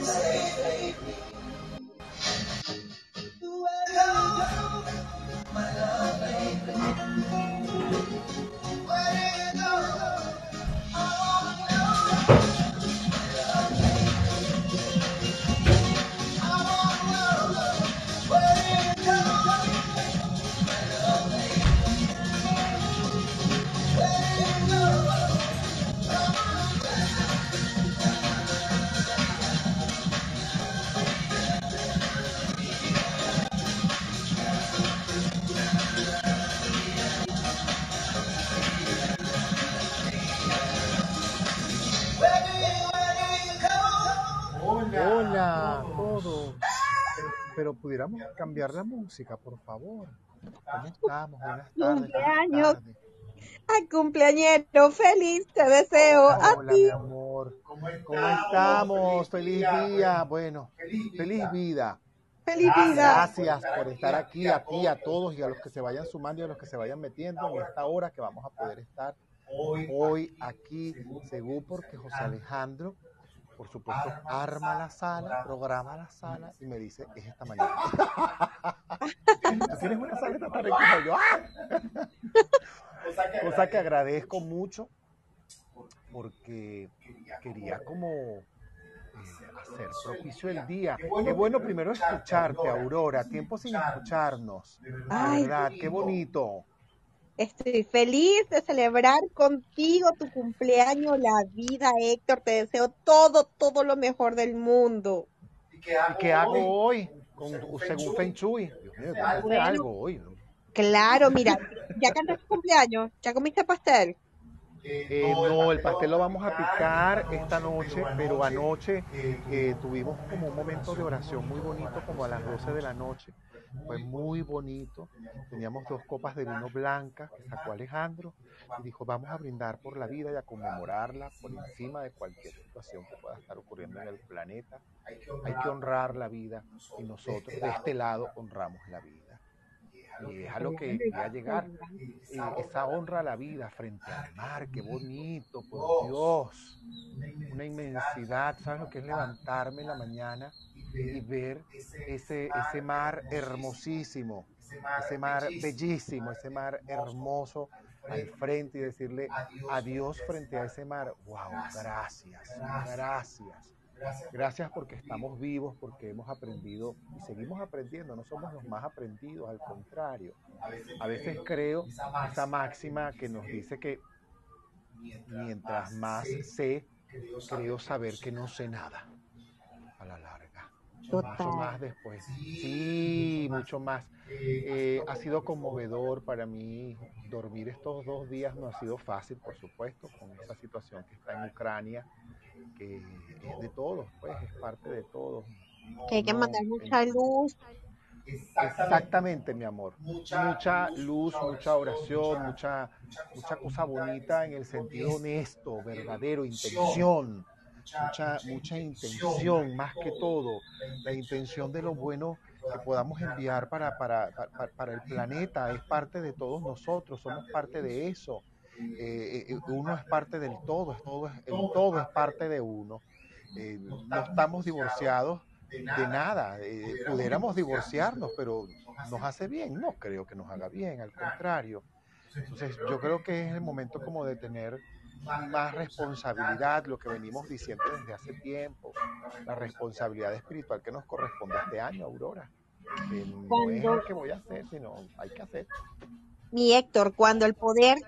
Hola, cambiar la música, por favor. ¿Cómo estamos? Buenas tardes. Cumpleaños. Ay, cumpleañero, feliz te deseo a Hola, ti. mi amor. ¿Cómo estamos? Feliz día. Bueno, feliz vida. Feliz vida. Gracias por estar aquí, a ti, a todos y a los que se vayan sumando y a los que se vayan metiendo en esta hora que vamos a poder estar hoy aquí, según porque José Alejandro, por supuesto, arma la sala, programa la sala y me dice, es esta mañana. ¿Tú tienes una sala esta tarde? como yo? ¡Ah! Cosa que agradezco mucho porque quería como eh, hacer propicio el día. Qué bueno primero escucharte, Aurora. Tiempo sin escucharnos. De Ay, verdad, qué bonito. Estoy feliz de celebrar contigo tu cumpleaños, la vida, Héctor. Te deseo todo, todo lo mejor del mundo. ¿Y qué hago hoy? Con, según Feng Shui. Dios mío, algo hoy. ¿no? Claro, mira, ya cantaste tu cumpleaños, ya comiste pastel. Eh, no, el pastel lo vamos a picar esta noche, pero anoche eh, tuvimos como un momento de oración muy bonito, como a las 12 de la noche. Fue muy bonito. Teníamos dos copas de vino blanca que sacó Alejandro y dijo, vamos a brindar por la vida y a conmemorarla por encima de cualquier situación que pueda estar ocurriendo en el planeta. Hay que honrar la vida y nosotros de este lado honramos la vida. Y es a lo que quería llegar. Eh, esa honra a la vida frente al mar, qué bonito, por Dios. Una inmensidad, ¿sabes lo que es levantarme en la mañana y ver ese, ese mar hermosísimo, ese mar bellísimo, ese mar hermoso al frente y decirle adiós frente a ese mar? ¡Wow! Gracias, gracias. Gracias porque estamos vivos, porque hemos aprendido y seguimos aprendiendo. No somos los más aprendidos, al contrario. A veces creo esa máxima que nos dice que mientras más sé, creo saber que no sé nada a la. Mucho Total. más después. Sí, mucho más. Eh, ha sido conmovedor para mí dormir estos dos días. No ha sido fácil, por supuesto, con esa situación que está en Ucrania, que es de todos, pues es parte de todos. Que hay que mandar mucha luz. Exactamente, mi amor. Mucha luz, mucha oración, mucha, mucha cosa bonita en el sentido honesto, verdadero, intención. Mucha, mucha intención, más que todo. La intención de lo bueno que podamos enviar para, para, para, para el planeta es parte de todos nosotros, somos parte de eso. Eh, eh, uno es parte del todo, es todo, es- el todo es parte de uno. Eh, no estamos divorciados de nada. eh, pudiéramos divorciarnos, pero nos hace bien. No creo que nos haga bien, al contrario. Entonces, yo creo que es el momento como de tener más responsabilidad, lo que venimos diciendo desde hace tiempo, la responsabilidad espiritual que nos corresponde este año, Aurora. Que no es Cuando- lo que voy a hacer, sino hay que hacer. Mi Héctor, cuando el poder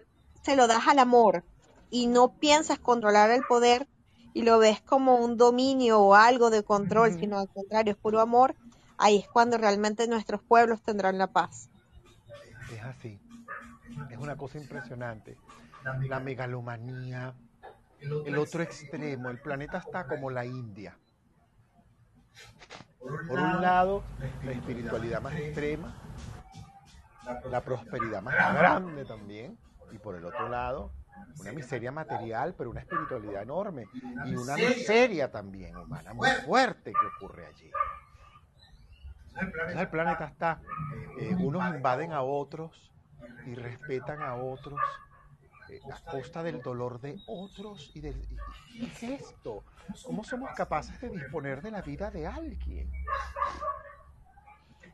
se lo das al amor y no piensas controlar el poder y lo ves como un dominio o algo de control, Ujú. sino al contrario, es puro amor, ahí es cuando realmente nuestros pueblos tendrán la paz. Es así. Es una cosa impresionante. La megalomanía, el otro extremo, el planeta está como la India. Por un lado, la espiritualidad más extrema, la prosperidad más grande también, y por el otro lado, una miseria material, pero una espiritualidad enorme, y una miseria. también humana, muy fuerte. que ocurre allí. Entonces, el planeta está, eh, unos invaden a otros y respetan a otros. eh, a costa del dolor de otros y del... y- y- ¿Qué es esto? ¿Cómo somos capaces de disponer de la vida de alguien?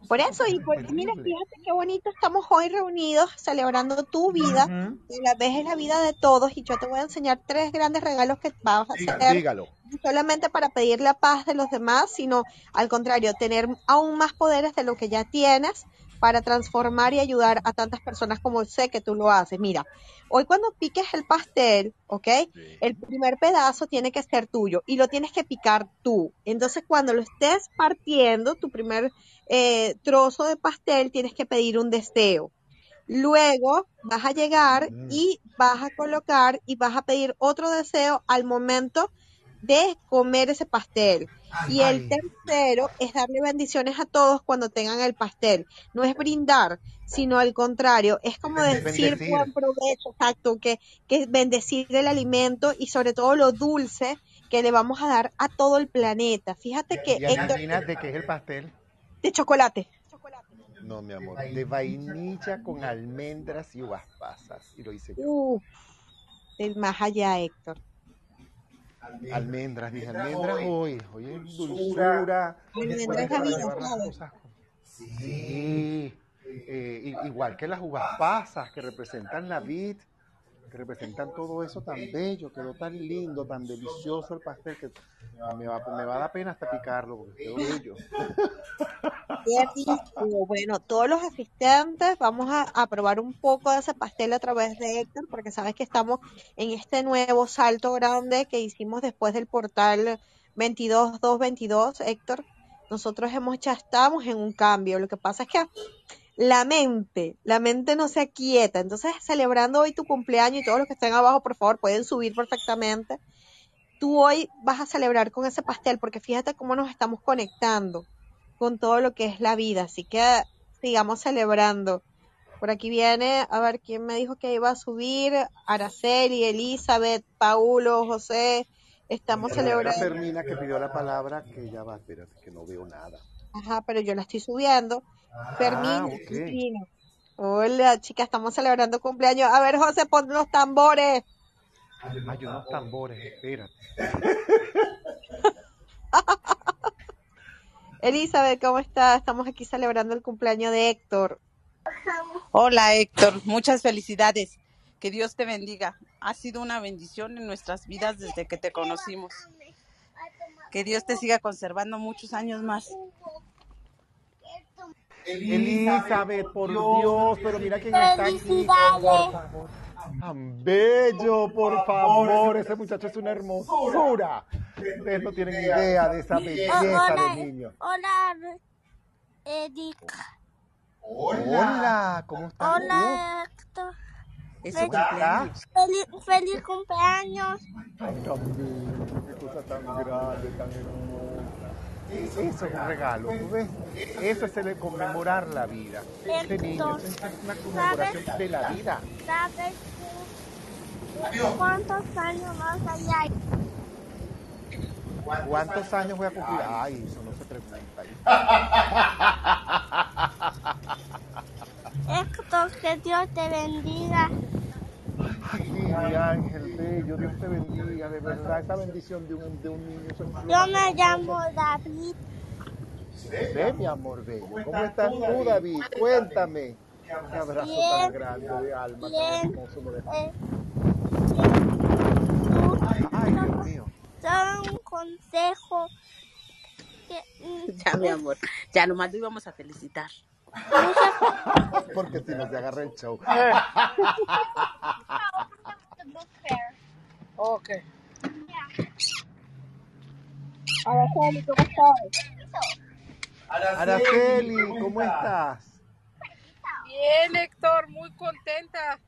Por eso, y por, mira, fíjate qué bonito estamos hoy reunidos celebrando tu vida, que la vez es la vida de todos, y yo te voy a enseñar tres grandes regalos que vas a hacer Dígalo. no solamente para pedir la paz de los demás, sino al contrario, tener aún más poderes de lo que ya tienes para transformar y ayudar a tantas personas como sé que tú lo haces. Mira, hoy cuando piques el pastel, ¿ok? El primer pedazo tiene que ser tuyo y lo tienes que picar tú. Entonces, cuando lo estés partiendo, tu primer eh, trozo de pastel, tienes que pedir un deseo. Luego vas a llegar Mm. y vas a colocar y vas a pedir otro deseo al momento de comer ese pastel. Y el Ay. tercero es darle bendiciones a todos cuando tengan el pastel. No es brindar, sino al contrario, es como decir Bendecir. buen provecho, exacto, que, que es bendecir el alimento y sobre todo lo dulce que le vamos a dar a todo el planeta. Fíjate que ¿Y Héctor, de qué es el pastel? de chocolate. No, mi amor, de vainilla con almendras y uvas pasas. Y lo hice yo. Uf, del más allá, Héctor. Almendras, dije almendras hoy. Hoy es dulzura. Almendras Sí. eh, igual que las uvas pasas que representan la vid, representan todo eso tan bello, quedó tan lindo, tan delicioso el pastel que me va, me va a dar pena hasta picarlo porque quedó bello. Bueno, todos los asistentes vamos a, a probar un poco de ese pastel a través de Héctor, porque sabes que estamos en este nuevo salto grande que hicimos después del portal 22222, Héctor. Nosotros hemos ya estamos en un cambio. Lo que pasa es que la mente, la mente no se aquieta. Entonces, celebrando hoy tu cumpleaños y todos los que estén abajo, por favor, pueden subir perfectamente. Tú hoy vas a celebrar con ese pastel, porque fíjate cómo nos estamos conectando con todo lo que es la vida. Así que sigamos celebrando. Por aquí viene, a ver quién me dijo que iba a subir. Araceli, Elizabeth, Paulo, José. Estamos celebrando. Fermina que pidió la palabra que ya va, espérate, que no veo nada. Ajá, pero yo la estoy subiendo. Fermín, Ah, ok. Cristina. Hola, chicas, estamos celebrando cumpleaños. A ver, José, pon los tambores. Hay unos tambores, espérate. Elizabeth, ¿cómo estás? Estamos aquí celebrando el cumpleaños de Héctor. Hola Héctor, muchas felicidades. Que Dios te bendiga. Ha sido una bendición en nuestras vidas desde que te conocimos. Que Dios te siga conservando muchos años más. Elizabeth, por Dios, pero mira quién está aquí. Por favor. Tan bello, por favor. Ese muchacho es una hermosura. Ustedes no tienen idea de esa belleza de niño. Hola, Eric. Hola, ¿cómo estás Hola, Héctor. Es. Feliz, feliz cumpleaños. Ay, tan bello, qué cosa tan grande, tan hermosa. Eso es un regalo, ¿tú ves? Eso es el conmemorar la vida. Este niño, es una conmemoración de la vida. ¿Sabes cuántos años más allá? ¿Cuántos años voy a cumplir? Ay, eso no se pregunta. Héctor, que Dios te bendiga. Ay, mi ángel bello, Dios te bendiga, de verdad, esa bendición de un, de un niño. Yo me llamo David. Ve, mi amor bello. ¿Cómo estás tú, David? Cuéntame. Un abrazo tan grande de alma, tan bien. hermoso. me dejas. Eh, Ay, Dios mío. Solo un consejo. Mm, Ya, mi amor. Ya nomás lo íbamos a felicitar. Porque si no se agarra el show. Ok. Araceli, ¿cómo estás? Araceli, ¿cómo estás? Bien, Héctor, muy contenta.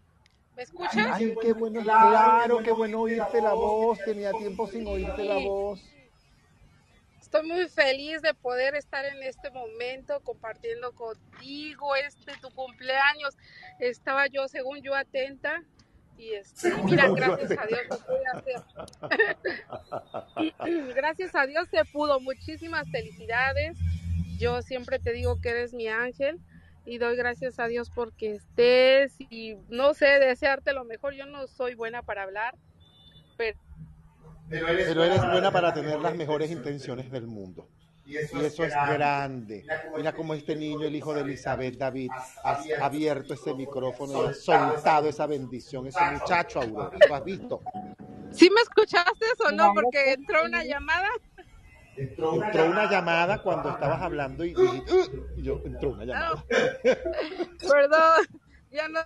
¿Me escuchas? Ay, qué bueno, claro, qué bueno oírte la voz. Tenía tiempo sin oírte la voz. Estoy muy feliz de poder estar en este momento compartiendo contigo este tu cumpleaños. Estaba yo, según yo, atenta. Y este, mira, gracias a Dios se pudo hacer. gracias a Dios se pudo. Muchísimas felicidades. Yo siempre te digo que eres mi ángel y doy gracias a Dios porque estés y no sé, desearte lo mejor. Yo no soy buena para hablar, pero Pero eres buena para tener las mejores intenciones del mundo. Y eso es grande. Mira cómo este niño, el hijo de Elizabeth David, ha abierto ese micrófono y ha soltado esa bendición, ese muchacho, Aurora. ¿Lo has visto? ¿sí me escuchaste o no? Porque que entró una llamada. Entró una llamada cuando estabas hablando y, y- y yo, entró una llamada. perdón, ya no.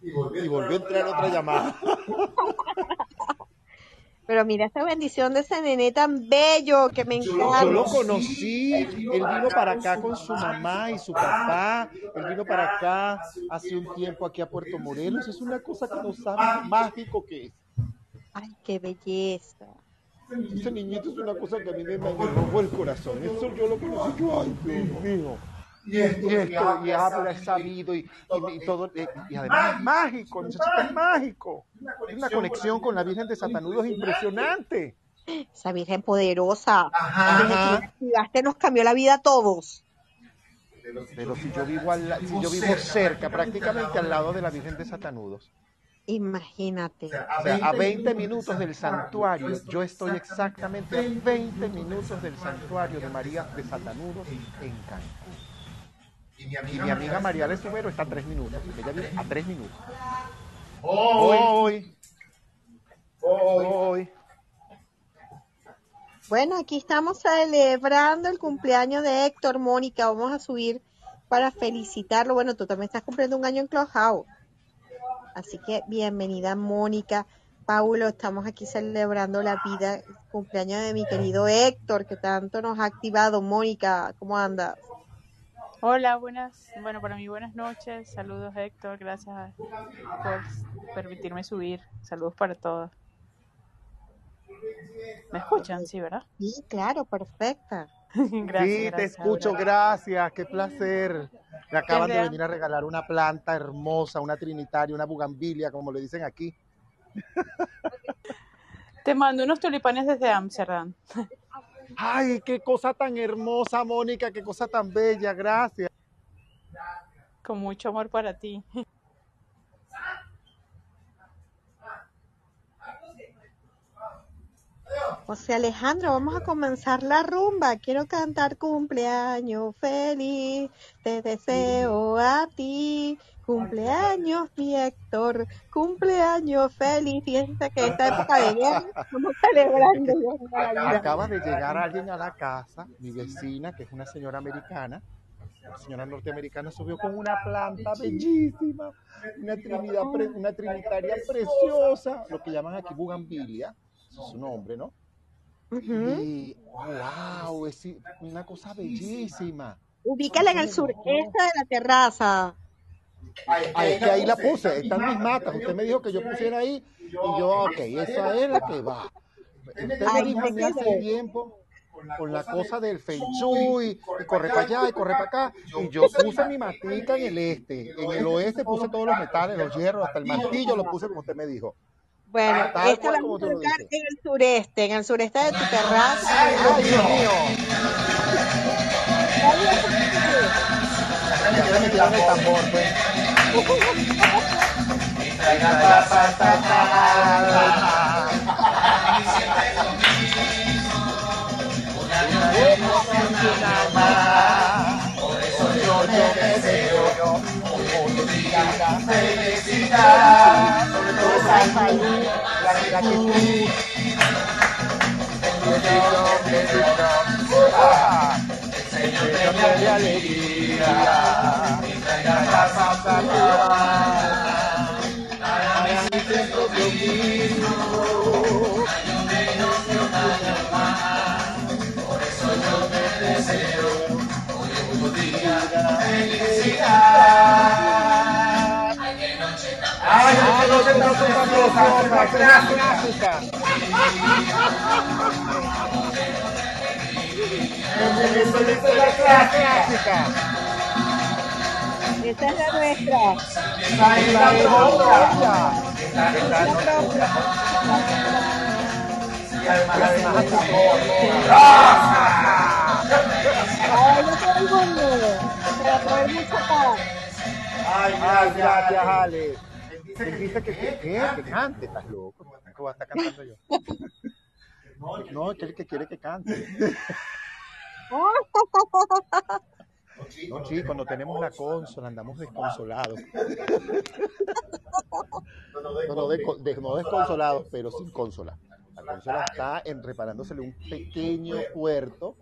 Y volvió a entrar otra llamada. Pero mira esta bendición de ese nené tan bello que me Yo encanta. lo conocí, él vino para acá con su mamá y su papá, él vino para acá hace un tiempo aquí a Puerto Morelos, es una cosa que no saben mágico que es. Ay, qué belleza. Ese niñito es una cosa que a mí me, me robó el corazón, eso yo lo conocí, yo, ay Dios mío. Y esto, y habla, es sabido, y, y- y todo, eh, y además es mágico, el muchacho es mágico. Tiene una conexión con la Virgen de Satanudos impresionante. Esa Virgen poderosa. Ajá. Nos cambió la vida a todos. Pero si yo vivo al si yo vivo cerca, prácticamente al lado de la Virgen de Satanudos, Imagínate. o sea, a 20 minutos del santuario, yo estoy exactamente a 20 minutos del santuario de María de Satanudos en Cancún. Y mi amiga María de Subero está a 3 minutos, porque ella vive a 3 minutos. Hoy, hoy, Bueno, aquí estamos celebrando el cumpleaños de Héctor, Mónica. Vamos a subir para felicitarlo. Bueno, tú también estás cumpliendo un año en Clubhouse. Así que bienvenida, Mónica. Paulo, estamos aquí celebrando la vida, el cumpleaños de mi querido Héctor, que tanto nos ha activado. Mónica, ¿cómo andas? Hola, buenas, bueno, para mí buenas noches. Saludos Héctor, gracias por permitirme subir. Saludos para todos. ¿Me escuchan? Sí, ¿verdad? Sí, claro, perfecta. gracias, sí, te gracias, escucho, Aurora. gracias, qué placer. Me acaban de venir a regalar una planta hermosa, una trinitaria, una bugambilia, como le dicen aquí. Te mando unos tulipanes desde Ámsterdam. Ay, qué cosa tan hermosa, Mónica, qué cosa tan bella, gracias. Con mucho amor para ti. José Alejandro, vamos a comenzar la rumba. Quiero cantar cumpleaños feliz. Te deseo a ti. Cumpleaños, mi Héctor. Cumpleaños feliz. Fíjense que esta época de guerra estamos celebrando. La. Acaba de llegar alguien a la casa, mi vecina, que es una señora americana, una señora norteamericana, subió con una planta bellísima, una, trinidad una trinitaria preciosa, lo que llaman aquí bugambilia, es su nombre, ¿no? Y, wow, es una cosa bellísima. Ubícala en el sureste de la terraza. Ah, es que ahí la puse, están mis matas. Usted me dijo que yo pusiera ahí y yo, ok, esa es la que va. Usted me dijo a mí hace tiempo con la cosa del feng shui y corre para allá y corre para acá y yo puse mi matica en el este, en el oeste puse todos los metales, los hierros, hasta el martillo lo puse como usted me dijo. Bueno, Tal esta cual la vamos a en el sureste, en el sureste de tu terraza. ¡Ay, Dios mío! El tambor, pues. La. Señor te dé alegría. Para mí siempre lo mismo. Ay, no, no, no, no, no, no, clásica. Esa es la clásica. Esta es la nuestra. Esa es la propia. Esa es la amor. Ay, no todo el. Ay. Dice que, que, que, cante, estás loco. ¿Cómo va a estar cantando yo? No, que que quiere que cante. No, chicos, no tenemos la consola, andamos desconsolados. No, no, desco- de- no desconsolados, pero sin consola. La consola está en reparándosele un pequeño puerto,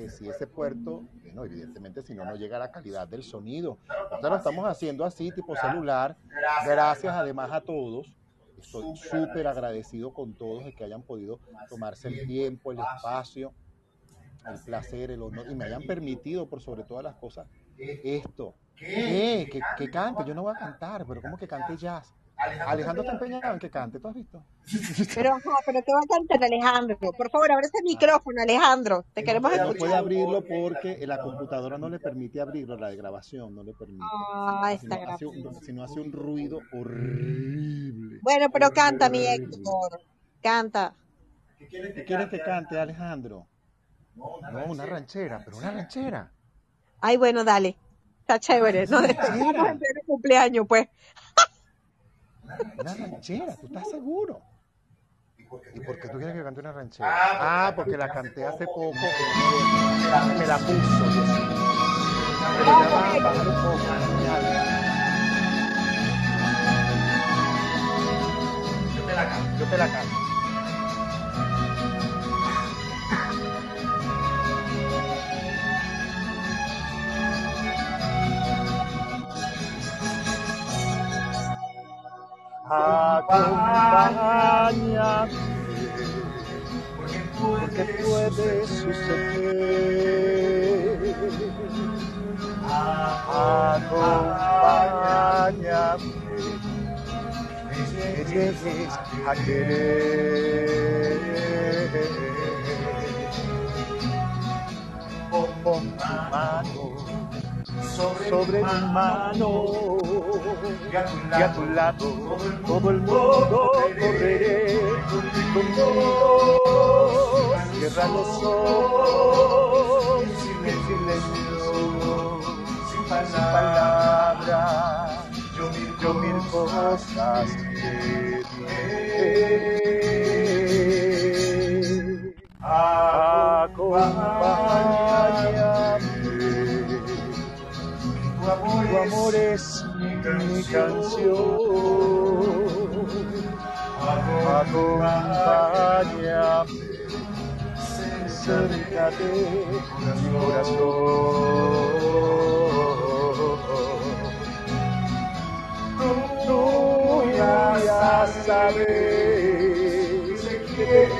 que si ese puerto, bueno, evidentemente si no, no llega a la calidad del sonido. Nosotros lo estamos haciendo así, tipo celular, gracias además a todos. Estoy súper agradecido con todos de que hayan podido tomarse el tiempo, el espacio, el placer, el honor, y me hayan permitido, por sobre todas las cosas, esto. Que, que cante, yo no voy a cantar, pero ¿cómo que cante jazz? Alejandro está empeñado en que cante, ¿tú has visto? Pero, ajá, pero ¿qué va a cantar Alejandro? Por favor, abre ese micrófono, Alejandro. Te queremos No puede escuchar. abrirlo porque la computadora no le permite abrirlo, la de grabación no le permite. Ah, Si está no, hace grabando. un, si no hace un ruido horrible. Bueno, pero canta, mi. Héctor. Canta. ¿Qué quieres que cante, Alejandro? No, una ranchera, pero una ranchera. Ay, bueno, dale. Está chévere. No, ranchera. pleno cumpleaños, pues. Una ranchera, ¿tú estás seguro? ¿Y por qué tú quieres que cante una ranchera? Ah, porque la canté hace poco. Me la puso, Dios mío. Pero ya va, bajar un poco. ya. Yo te la canto. Yo te la canto. Acompáñame, porque puede suceder. Acompáñame, que llegues a querer. Pon tu mano sobre mi mano y a tu lado todo el mundo correré conmigo. Cierra los ojos en silencio, sin palabras. Yo mil cosas te diré. Acompáñame. Tu amor es canción. Acompáñame cerca de mi corazón. Tú ya sabes que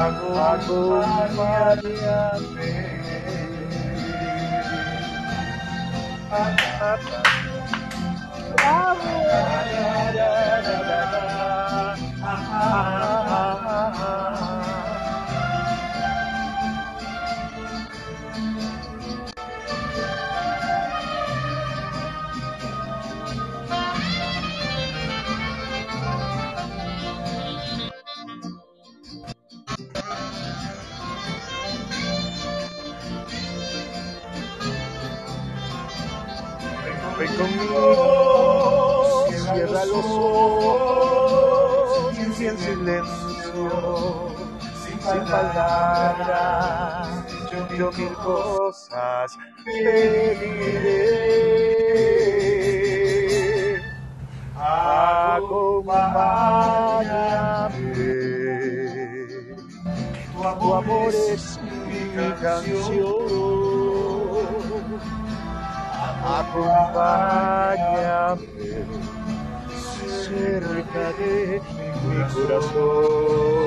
Acompáñame. Ven conmigo, cierra los ojos y en silencio, sin palabras, yo mil cosas te diré. Acompáñame, tu amor es mi canción. Acompáñame cerca de mi corazón.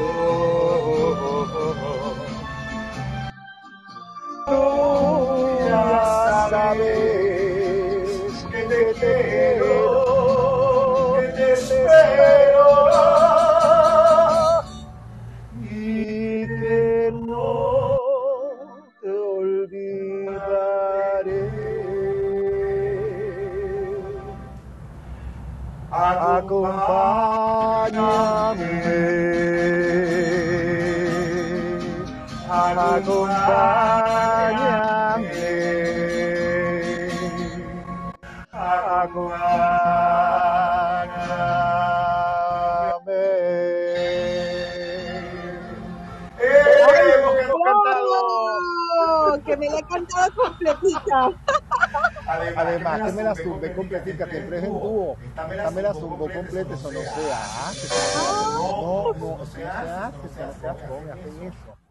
Tú ya sabes Acompáñame, acompáñame. ¡Eh! ¡Hemos cantado! ¡Oh! Que me la he cantado completita. Además, que me la zumbé completica, siempre es en dúo. Esta me la zumbó completa, eso no se hace. No, no, eso no se hace, eso no se hace, hacen eso.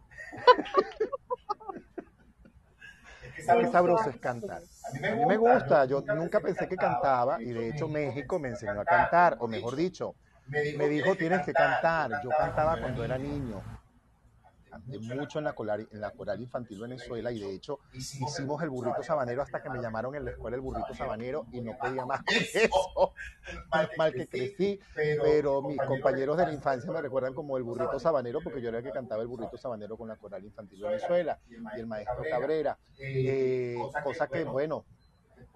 Qué sabroso es cantar. A mí me gusta, yo nunca pensé que cantaba y de hecho México me enseñó a cantar, o mejor dicho, me dijo tienes que cantar. Yo cantaba cuando era niño canté mucho en la, coral, en la coral infantil Venezuela y de hecho hicimos el burrito sabanero hasta que me llamaron en la escuela el burrito sabanero y no podía más con eso. Mal que crecí, pero mis compañeros de la infancia me recuerdan como el burrito sabanero porque yo era el que cantaba el burrito sabanero con la coral infantil Venezuela y el maestro Cabrera. Eh, cosa que, bueno,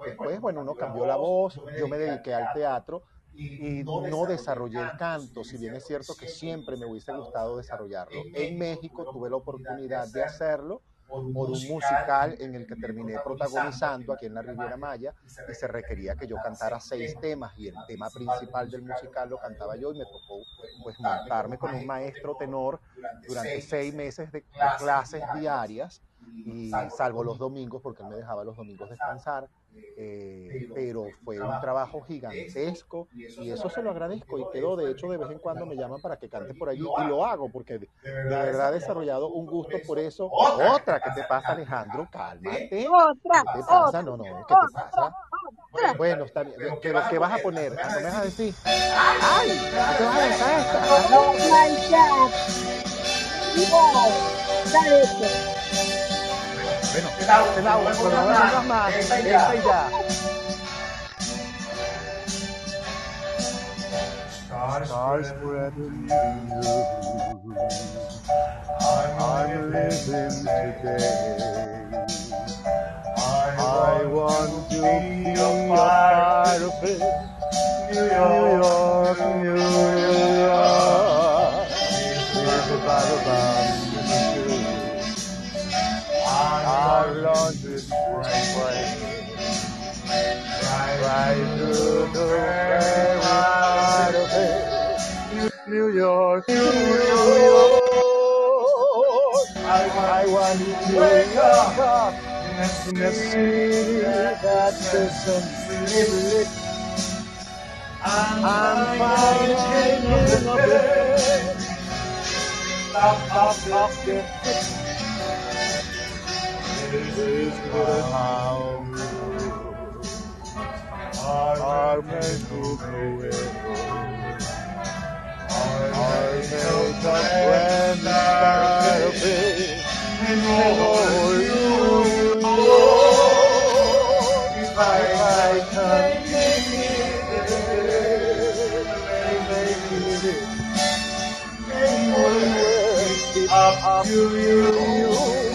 después, bueno, uno cambió la voz, yo me dediqué al teatro y no desarrollé el canto, si bien es cierto que siempre me hubiese gustado desarrollarlo. En México tuve la oportunidad de hacerlo por un musical en el que terminé protagonizando aquí en la Riviera Maya y se requería que yo cantara seis temas y el tema principal del musical lo cantaba yo y me tocó pues montarme con un maestro tenor durante seis meses de clases diarias y salvo los domingos porque él me dejaba los domingos descansar eh, pero fue un trabajo gigantesco y eso se lo agradezco y quedó, de hecho de vez en cuando me llaman para que cante por allí y lo hago porque de, verdad he desarrollado un gusto por eso. Otra, ¿qué te pasa Alejandro? Cálmate. Otra, ¿Qué te pasa? No, no, ¿qué te pasa? Bueno, está bien. Pero ¿qué vas a poner? ¿No me vas a decir? ¡Ay! ¿Qué vas a dejar esta? Oh my God. Dale. Bueno, es la una, pero no vengas más. Esta y ya. Stars spreading I'm living today. I want to be a part of it. New York, New York. It's about about our laundry spring right through the right of it. New York, New York. I want to wake up in a city that doesn't sleep. I'm finding in a bed. Stop, stop, stop, up to you, you.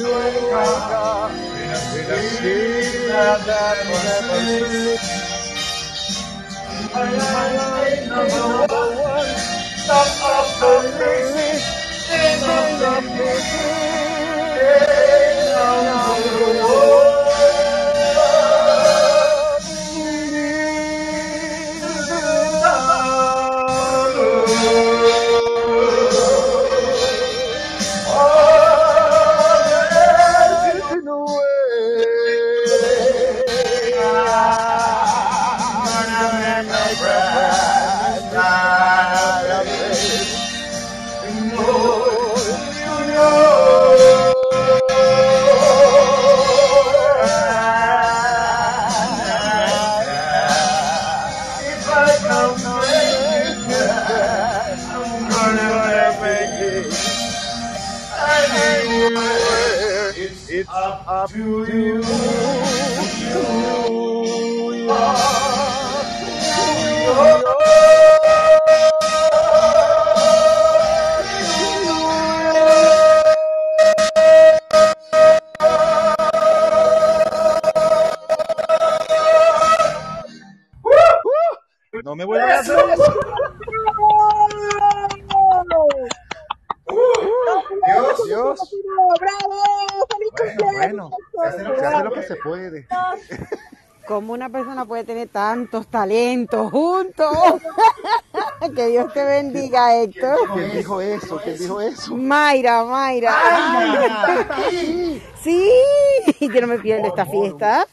encuentra vida that never. I am number one, stop up the lyrics, in the juntos? que Dios te bendiga, Héctor. ¿Quién dijo eso? ¿Quién dijo eso? Mayra, Mayra. Sí, yo no me pierdo esta fiesta.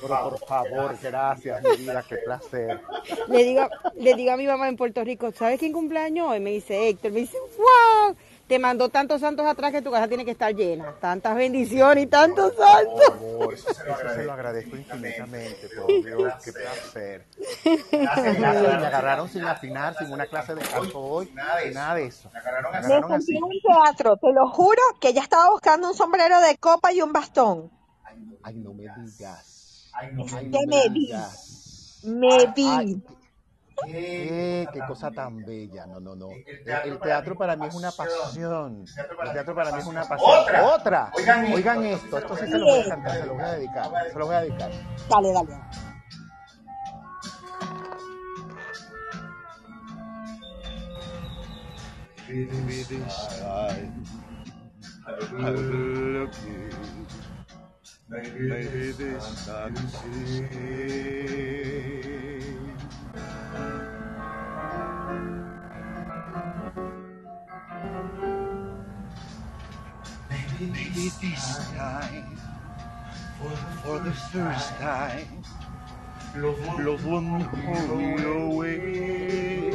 Pero por favor, gracias, mi vida, qué placer. Le digo, le digo a mi mamá en Puerto Rico, ¿sabes quién cumpleaños hoy? Me dice Héctor, me dice, wow, te mandó tantos santos atrás que tu casa tiene que estar llena. Tantas bendiciones y tantos santos. Por favor, eso se lo agradezco infinitamente, por Dios, qué placer. Gracias, me agarraron sin afinar, sin una clase de canto hoy, nada de eso. Me Me agarraron así. un teatro, te lo juro que ella estaba buscando un sombrero de copa y un bastón. Ay, no me digas. Ay, no que me vi. digas. Me vi. Ay, qué, qué cosa tan bella. No, no, no. El teatro para mí es una pasión. El teatro para mí es una pasión. Otra. Oigan esto. Esto sí se lo voy a cantar, se lo voy a dedicar. Se lo voy a dedicar. Dale, dale. Maybe this this time for the first time, love won't hold me away.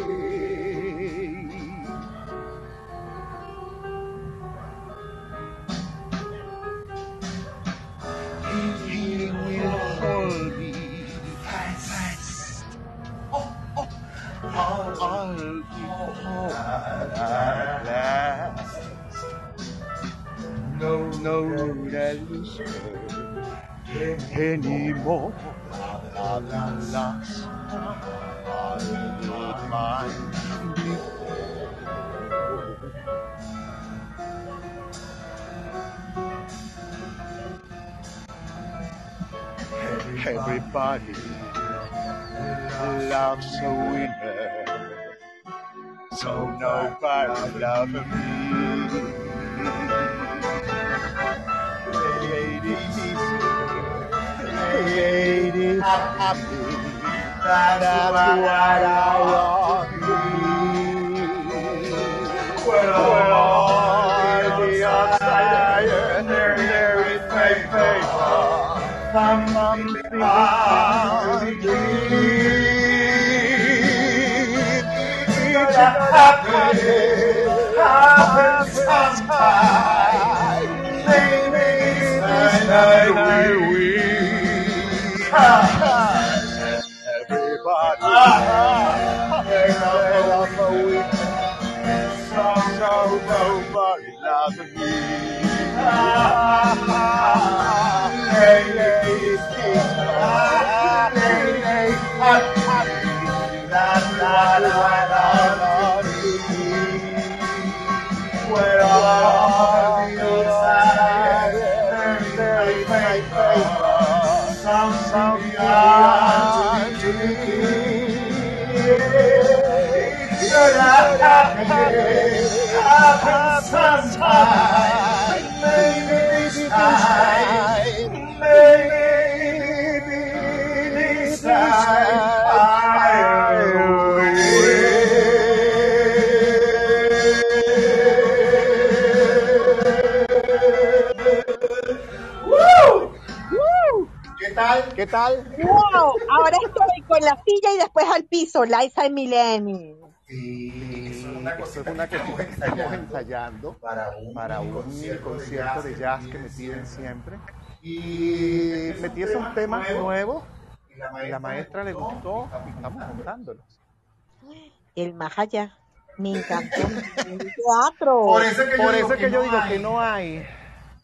He will hold me fast. Oh, oh, I'll be home no, no, that is anymore. La, la, la, Everybody loves a winner, so nobody loves me. Ladies, ladies, happy. That's what I want to be. Well, on the outside, there, there is my paper. Something to be. It's happy, happy sometime. I will. Everybody make up a So nobody loves me. Hey, hey, hey, hey, hey, hey, hey, hey, hey, hey, hey, hey, hey, ¿Qué tal? ¿Qué tal? ¡Wow! Ahora estoy con la silla y después al piso, Liza y Mileni. Sí, eso es una cosa que estamos ensayando para un, concierto de jazz que me piden siempre. Y metí esos temas nuevos y la maestra le gustó y estamos montándolos. El más allá. Me encantó. El teatro. Por eso que yo, digo, que no hay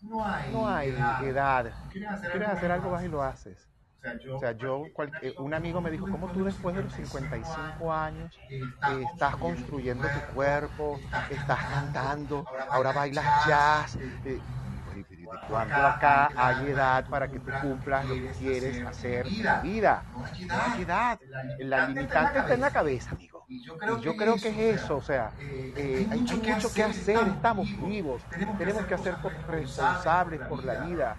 no hay edad. Quieres hacer algo, vas y lo haces. O sea, yo, eh, un amigo me dijo, ¿cómo tú después de los 55 años eh, estás construyendo tu cuerpo, estás cantando, ahora bailas jazz? eh, oye, pero ¿y ¿De cuánto acá hay edad para que tú cumplas lo que quieres hacer en la vida? Hay edad. La limitante está en la cabeza, amigo. Y yo creo que es eso, o sea, eh, hay, hay mucho que hacer, estamos vivos, tenemos que ser responsables por la vida,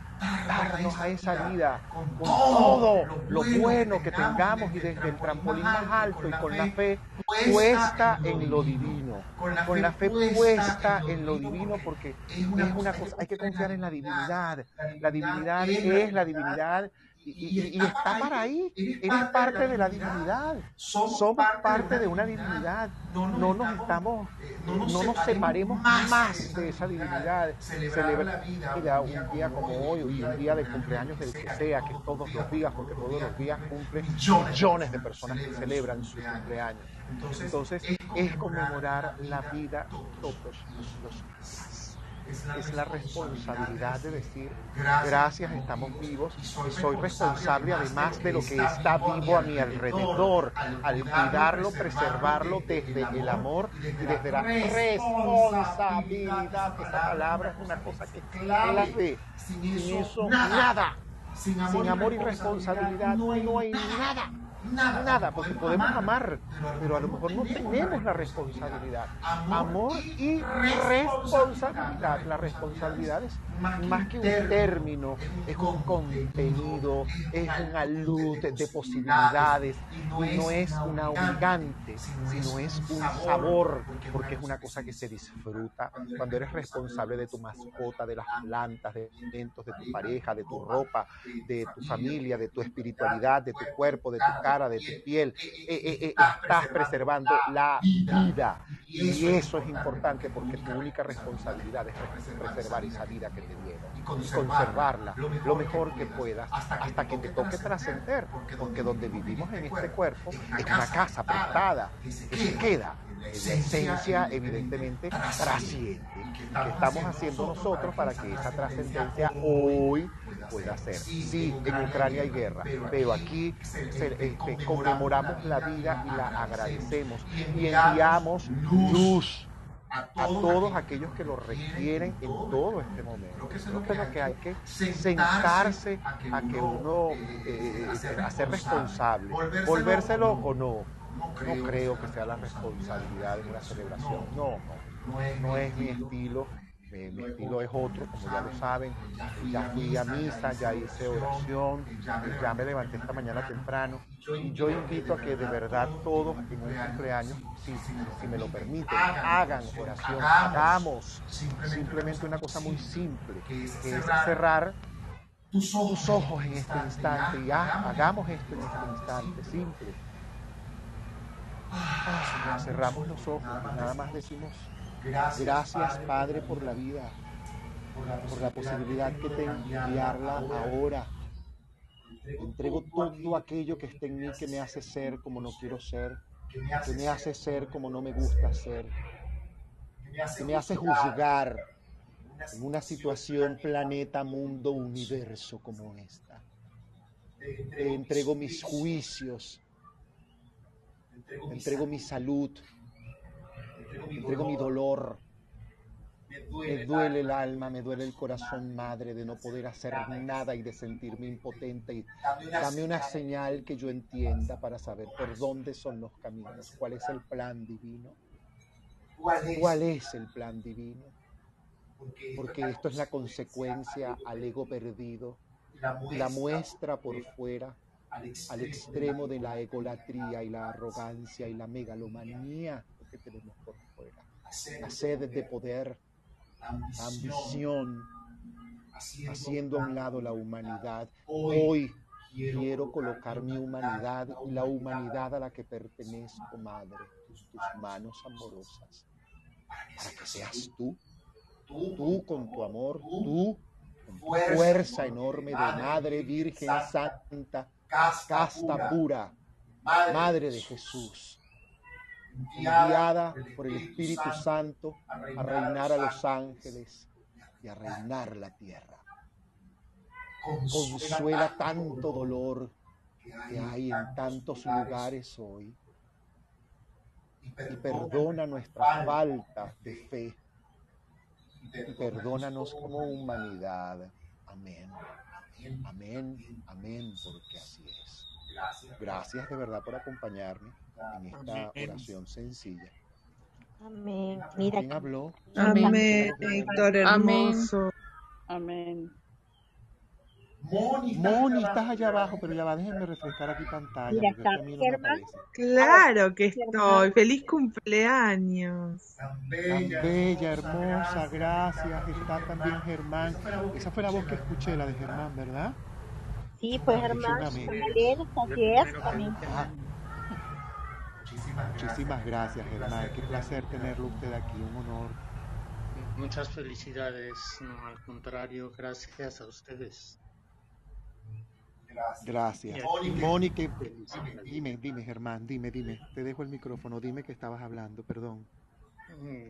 darnos a esa vida con todo lo bueno que tengamos y desde el trampolín más alto y con la fe puesta en lo divino, con la fe puesta en lo divino porque es una cosa, hay que confiar en la divinidad, la divinidad es la divinidad y, y- y está para ahí. Eres parte de la divinidad. Somos parte de una divinidad. No nos estamos, no nos separemos más de esa divinidad. Celebra la vida un día como hoy un día de cumpleaños del que sea, que todos los días, porque todos los días cumplen millones de personas que celebran su cumpleaños. Entonces, es conmemorar la vida todos los días es la responsabilidad de decir gracias, estamos vivos y soy responsable además de lo que está vivo a mi alrededor, al cuidarlo, preservarlo desde el amor y desde la responsabilidad. Esa palabra es una cosa que es clave. Sin eso, nada. Sin amor y responsabilidad no hay nada. Nada, porque podemos amar, pero a lo mejor no tenemos la responsabilidad. Amor y responsabilidad. La responsabilidad es más que un término, es un contenido, es una luz de posibilidades, y no es una obligante, sino es un sabor, porque es una cosa que se disfruta cuando eres responsable de tu mascota, de las plantas, de alimentos, de tu pareja, de tu ropa, de tu familia, de tu espiritualidad, de tu cuerpo, de tu cara, de tu piel. Eh, eh, eh, estás preservando la vida. Y eso es importante porque tu única responsabilidad es preservar esa vida que te dieron y conservarla lo mejor que puedas hasta que te toque trascender. Porque donde vivimos en este cuerpo es una casa prestada que se queda. La esencia evidentemente trasciende. ¿Qué estamos haciendo nosotros para que esa trascendencia hoy pueda ser? Sí, en Ucrania hay guerra, pero aquí este, conmemoramos la vida y la agradecemos y enviamos luz a todos aquellos que lo requieren en todo este momento. Creo que lo que hay que sentarse a que uno, eh, a ser responsable, volvérselo o no. No creo que sea la responsabilidad de una celebración. No, no, no es mi estilo. Eh, mi estilo es otro, como ya lo saben. Ya fui a misa, ya hice oración, ya me levanté esta mañana temprano. Y yo invito a que de verdad todos en un cumpleaños, si, si, si me lo permiten, hagan oración, hagamos simplemente una cosa muy simple, que es cerrar tus ojos en este instante y ha- hagamos esto en este instante, simple. Ah, cerramos los ojos nada más decimos gracias Padre por la vida, por la posibilidad que tengo de enviarla ahora. Entrego todo aquello que está en mí que me hace ser como no quiero ser, que me hace ser como no me gusta ser, que me hace juzgar en una situación, planeta, mundo, universo como esta. Te entrego mis juicios, te entrego mi salud, te entrego mi dolor. Me duele el alma, me duele el corazón, madre, de no poder hacer nada y de sentirme impotente. Dame una señal que yo entienda para saber por dónde son los caminos, cuál es el plan divino. ¿Cuál es el plan divino? Porque esto es la consecuencia al ego perdido, la muestra por fuera al extremo de la egolatría y la arrogancia y la megalomanía que tenemos por. La sed de poder, la ambición, haciendo a un lado la humanidad. Hoy quiero colocar mi humanidad y la humanidad a la que pertenezco, Madre, tus, tus manos amorosas, para que seas tú, tú con tu amor, tú con tu fuerza enorme de Madre Virgen Santa, casta pura, Madre de Jesús, enviada por el Espíritu Santo a reinar a los ángeles, y a reinar la tierra. Consuela tanto dolor que hay en tantos lugares hoy y perdona nuestras faltas de fe y perdónanos como humanidad. Amén. Amén, amén, porque así es. Gracias de verdad por acompañarme en esta oración sencilla. Amén. Mira, ¿Quién habló? Amén, Héctor hermoso. Amén. Moni, estás allá abajo, pero ya va, déjenme refrescar aquí pantalla, Mira, es a mí no me Germán. Claro que estoy. Feliz cumpleaños. Tan bella, hermosa, gracias. Está también Germán. Esa fue la voz que escuché, la de Germán, ¿verdad? sí, pues Ah. Belén, está Jess también. Muchísimas gracias, Germán. Qué placer tenerlo usted aquí, un honor. Muchas felicidades, no, al contrario, gracias a ustedes. Gracias. Y a Y ti, Moni, que- felicidades. dime, dime, Germán, dime, dime. Te dejo el micrófono, dime que estabas hablando, perdón.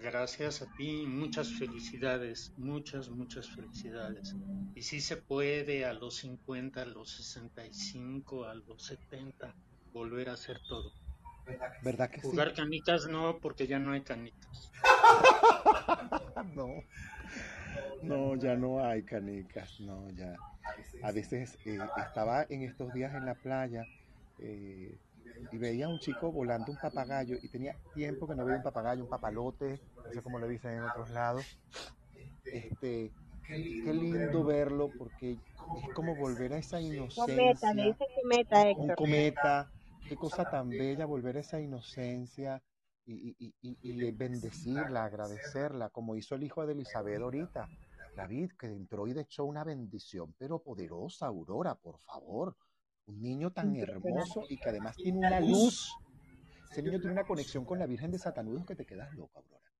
Gracias a ti, muchas felicidades, muchas, muchas felicidades. Y si se puede a los 50, a los 65, a los 70, volver a hacer todo. ¿Verdad que sí? Jugar canicas no, porque ya no hay canicas. No, no, ya no hay canicas, no, ya. A veces eh, estaba en estos días en la playa eh, y veía a un chico volando un papagayo y tenía tiempo que no veía un papagayo, un papalote, no sé cómo le dicen en otros lados. Este, qué lindo verlo porque es como volver a esa Cometa, le inocencia, dice cometa, un Héctor. cometa, qué cosa tan bella volver a esa inocencia y, y- y- y- bendecirla, agradecerla, como hizo el hijo de Elizabeth ahorita. David, que entró y echó una bendición, pero poderosa, Aurora, por favor. Un niño tan hermoso y que además tiene una luz. Ese niño tiene una conexión con la Virgen de Satanudos que te quedas loca, Aurora.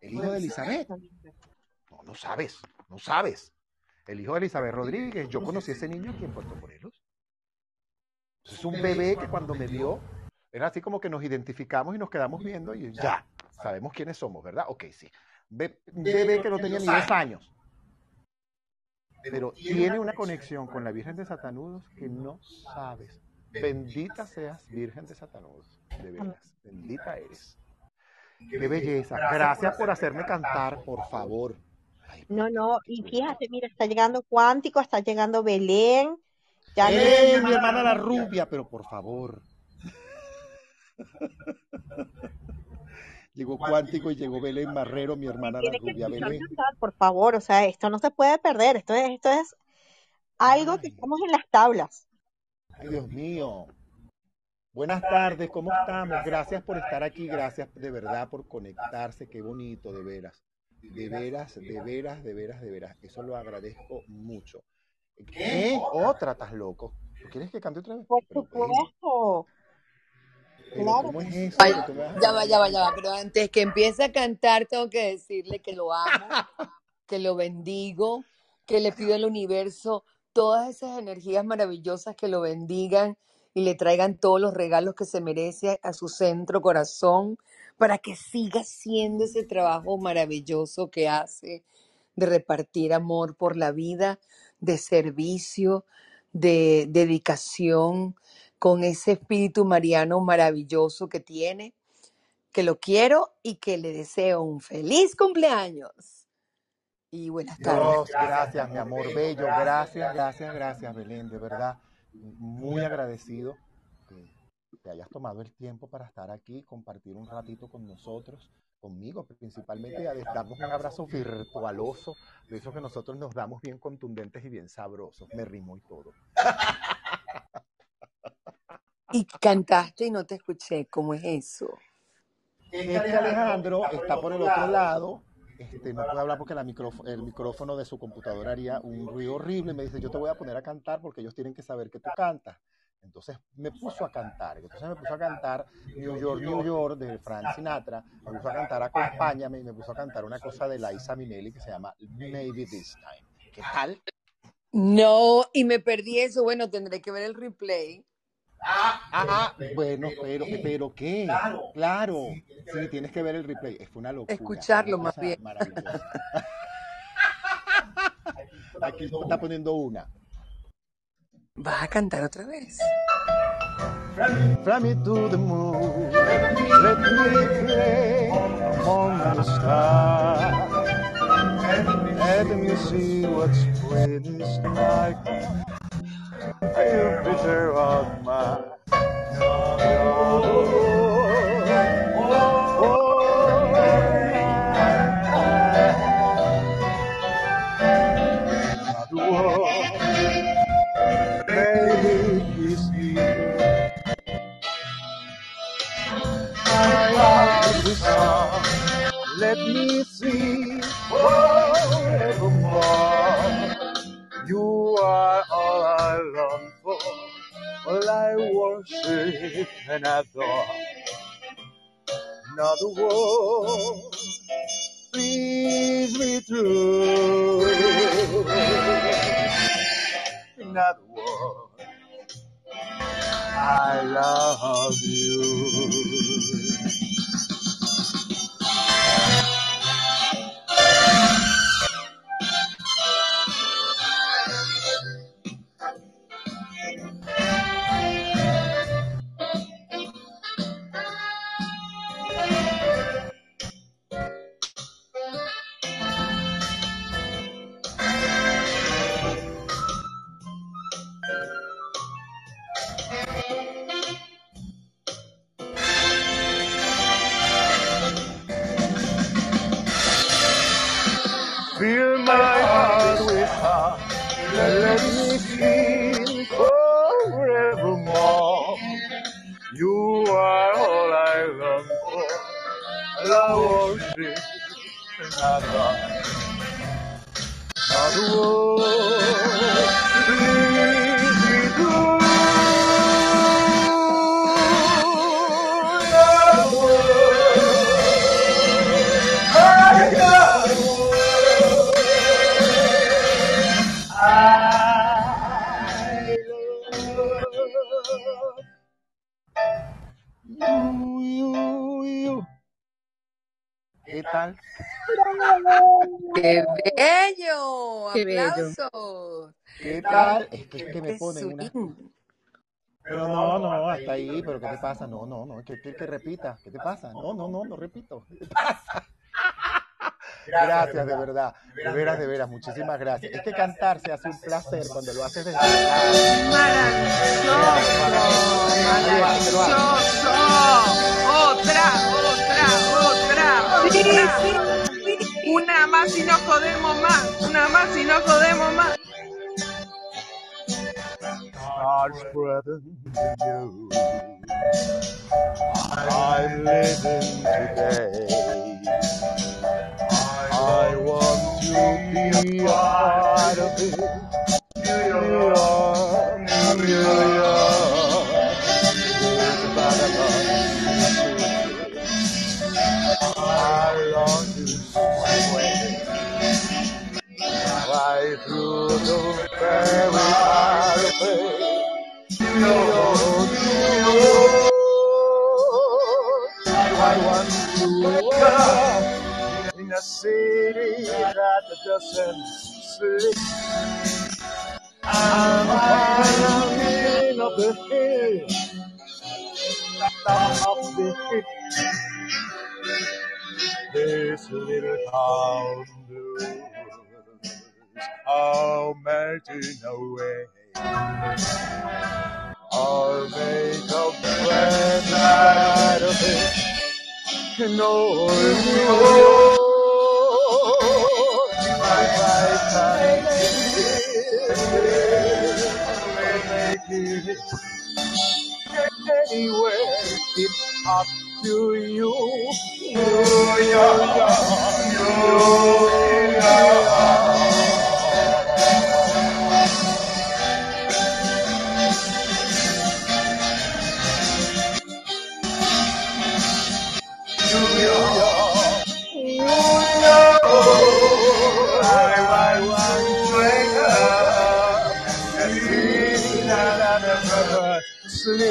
El hijo de Elizabeth. No, no sabes, no sabes. El hijo de Elizabeth Rodríguez, yo conocí a ese niño aquí en Puerto Morelos. Es un bebé que cuando me vio, era así como que nos identificamos y nos quedamos viendo y ya, sabemos quiénes somos, ¿verdad? Ok, sí. Be- Un bebé que no tenía ni 10 años. Pero tiene una conexión con la Virgen de Satanudos que no sabes. Bendita seas, Virgen de Satanudos. De veras, bendita eres. Qué belleza. Gracias por hacerme cantar, por favor. No, no, y fíjate, mira, está llegando Cuántico, está llegando Belén. Ya ¡Eh, mi hermana la rubia! Pero por favor. Llegó Cuántico y llegó Belén Marrero, mi hermana la rubia. Belén. por favor, o sea, esto no se puede perder, esto es, esto es algo que estamos en las tablas. ay, Dios mío. Buenas tardes, ¿cómo estamos? Gracias por estar aquí, gracias de verdad por conectarse, qué bonito, de veras. De veras, de veras, de veras, de veras. Eso lo agradezco mucho. ¿Qué? Otra, estás loco. ¿Tú quieres que cante otra vez? Por supuesto, claro ya va, ya va, ya va, pero antes que empiece a cantar tengo que decirle que lo amo, que lo bendigo, que le pido al universo todas esas energías maravillosas que lo bendigan y le traigan todos los regalos que se merece a su centro corazón para que siga haciendo ese trabajo maravilloso que hace de repartir amor por la vida, de servicio, de dedicación, con ese espíritu mariano maravilloso que tiene que lo quiero y que le deseo un feliz cumpleaños y buenas tardes. Gracias, mi amor bello, gracias, gracias, gracias, Belén, de verdad, muy agradecido te hayas tomado el tiempo para estar aquí, compartir un ratito con nosotros, conmigo principalmente, a darnos un abrazo virtualoso, de esos que nosotros nos damos bien contundentes y bien sabrosos, me rimó y todo. Y cantaste y no te escuché, ¿cómo es eso? Es que Alejandro está por el otro lado, este, no puede hablar porque la el micrófono de su computadora haría un ruido horrible. Me dice, yo te voy a poner a cantar porque ellos tienen que saber que tú cantas. Entonces me puso a cantar. Entonces me puso a cantar New York, New York de Frank Sinatra. Me puso a cantar Acompáñame y me puso a cantar una cosa de Liza Minnelli que se llama Maybe This Time. ¿Qué tal? No, y me perdí eso. Bueno, tendré que ver el replay. Ah, bueno, pero, pero ¿qué? Claro, sí, tienes que ver el replay. Fue una locura. Escucharlo una más bien. maravillosa. Aquí está poniendo una. ¿Vas a cantar otra vez? Fly me to the moon, let me play among the stars. Let me see what spring is like. Jupiter on my song. Let me sing forevermore. You are all I long for, all I worship and adore. Not the world please me through. Not the world I love you. i Adwa. Tal? Es que, es que me ¡Qué ponen una... Pero no, no, hasta ahí, pero ¿qué te pasa? No, no, no, que, que, que repita, ¿qué te pasa? No, no, no, no repito, ¿qué te pasa? Gracias, de verdad, de veras, de veras, muchísimas gracias. Es que cantar se hace un placer cuando lo haces desde Maravilloso, maravilloso. Otra, otra, otra. Sí, otra. Una más y no jodemos más. Una más y no jodemos más. Start spreading the news. I'm living today. I want to be a part of it. New York, New York. I long to sway right through the very in a city that doesn't sleep. I'm up the hill, the hill. This little town blues away. I'll make a friend out of it. No, anywhere, it's up to you. New York, New York,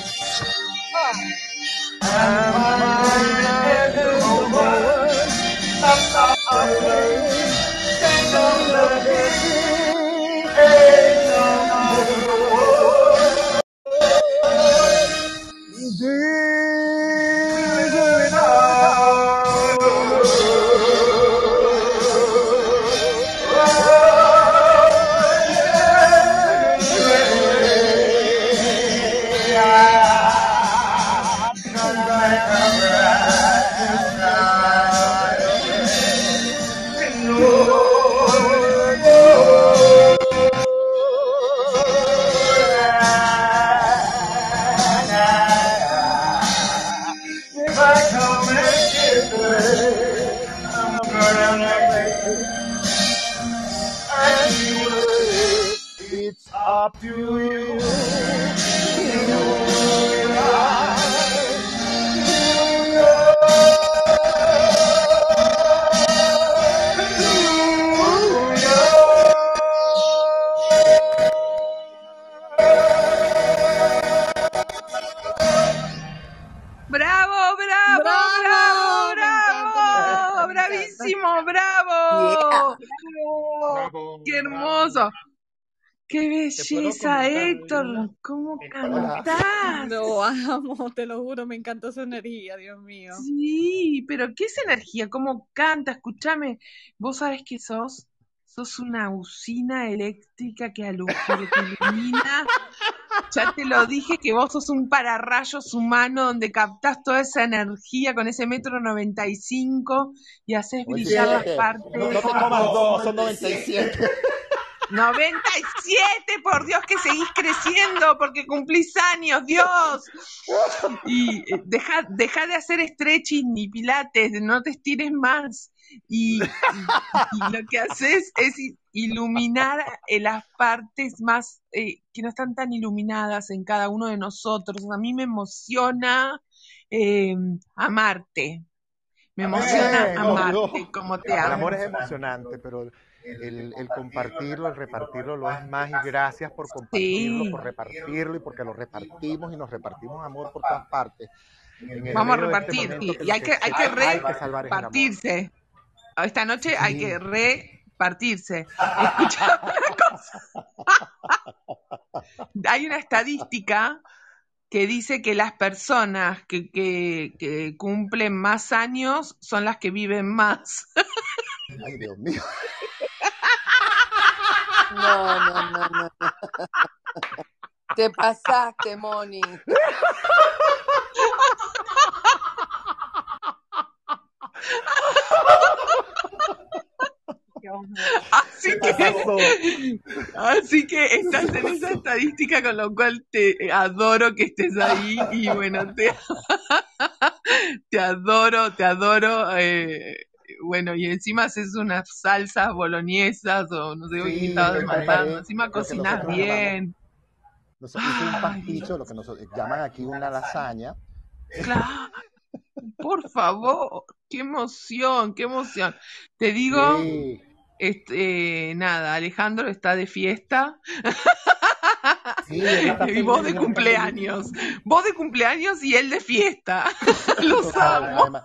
good. Oh. stop you. ¿Cómo Hola. cantás? Lo amo, te lo juro, me encantó su energía, Dios mío. Sí, pero ¿qué es energía? ¿Cómo canta? Escúchame, vos sabés que sos, sos una usina eléctrica que, alu- que que ilumina. Ya te lo dije que vos sos un pararrayos humano donde captás toda esa energía con ese metro noventa y cinco y haces brillar las 97. partes. No, no te comas dos, son 97. 97, por Dios que seguís creciendo porque cumplís años, Dios. Y eh, deja, deja de hacer stretching ni pilates, no te estires más. Y, y- y lo que haces es iluminar eh, las partes más eh, que no están tan iluminadas en cada uno de nosotros. A mí me emociona eh, amarte. Me emociona amarte como te El amo. amor es emocionante, pero el, el compartirlo, el repartirlo lo es más. Y gracias por compartirlo, Sí. por repartirlo y porque lo repartimos y nos repartimos amor por todas partes. Vamos a este repartir, que Y hay que, hay que repartirse. Esta noche hay que repartirse. Escuchame una cosa. Hay una estadística que dice que las personas que, que, que cumplen más años son las que viven más. Ay, Dios mío. No, no, no, no. no. Te pasaste, Moni. Así ¿Qué que, así que estás en esa estadística, con lo cual te adoro que estés ahí y bueno, te, te adoro, te adoro. eh, bueno, y encima haces unas salsas boloñesas o no sé Sí, estabas preparé contando. Encima cocinas nosotros bien. Nos hice un pasticho, lo que nos llaman aquí una lasaña. claro, por favor, qué emoción, qué emoción. Te digo, Sí, este, nada, Alejandro está de fiesta. sí, Y vos de cumpleaños. Vos de cumpleaños y él de fiesta. Los amo. además.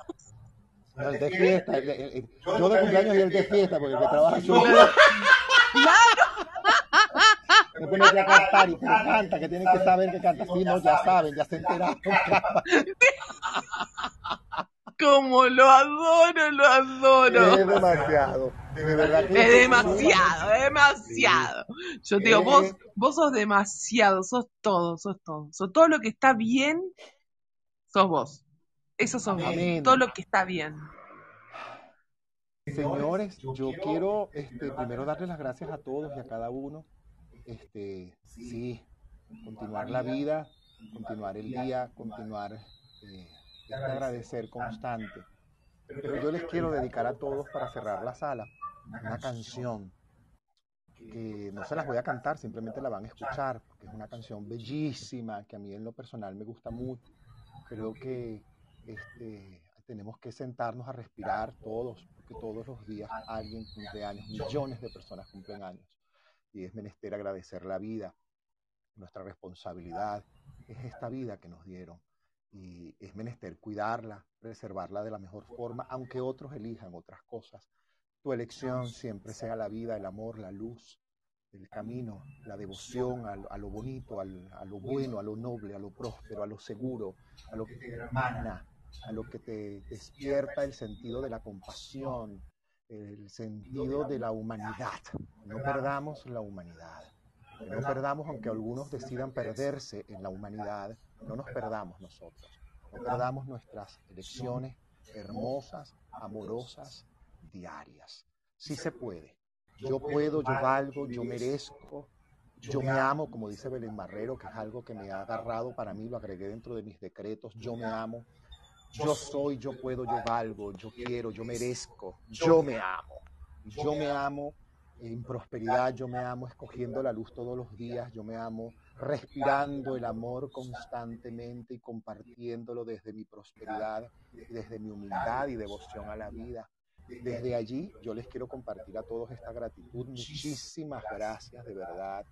No, el de fiesta, el- el- yo de cumpleaños y el de fiesta, porque el que trabaja. Claro. Me pone a cantar y que canta, que tienen que saber que canta. Sí, no, ya saben, ya se enteraron. Como lo adoro, lo adoro. Es demasiado. De verdad que Es demasiado, es demasiado. Yo te digo, vos, Eh, vos sos demasiado, sos todo, sos todo. Sos todo lo que está bien, sos vos. Eso vos. Amén. Todo lo que está bien. Señores, yo quiero este, primero darles las gracias a todos y a cada uno. Este, sí, continuar la vida, continuar el día, continuar eh, este agradecer constante. Pero yo les quiero dedicar a todos para cerrar la sala una canción que no se las voy a cantar, simplemente la van a escuchar, porque es una canción bellísima que a mí en lo personal me gusta mucho. Creo que este, tenemos que sentarnos a respirar todos, porque todos los días alguien cumple años, millones de personas cumplen años, y es menester agradecer la vida, nuestra responsabilidad, es esta vida que nos dieron, y es menester cuidarla, preservarla de la mejor forma, aunque otros elijan otras cosas. Tu elección siempre sea la vida, el amor, la luz, el camino, la devoción a, lo- a lo bonito, al- a lo bueno, a lo noble, a lo próspero, a lo seguro, a lo que te hermana, a lo que te despierta el sentido de la compasión, el sentido de la humanidad. No perdamos la humanidad. No perdamos, aunque algunos decidan perderse en la humanidad, no nos perdamos nosotros. No perdamos nuestras elecciones hermosas, amorosas, diarias. Sí se puede. Yo puedo, yo valgo, yo merezco, yo me amo, como dice Belén Marrero, que es algo que me ha agarrado para mí, lo agregué dentro de mis decretos, yo me amo, yo soy, yo puedo, yo valgo, yo quiero, yo merezco, yo me amo. Yo me amo en prosperidad, yo me amo escogiendo la luz todos los días, yo me amo respirando el amor constantemente y compartiéndolo desde mi prosperidad, desde mi humildad y devoción a la vida. Desde allí yo les quiero compartir a todos esta gratitud. Muchísimas gracias, de verdad.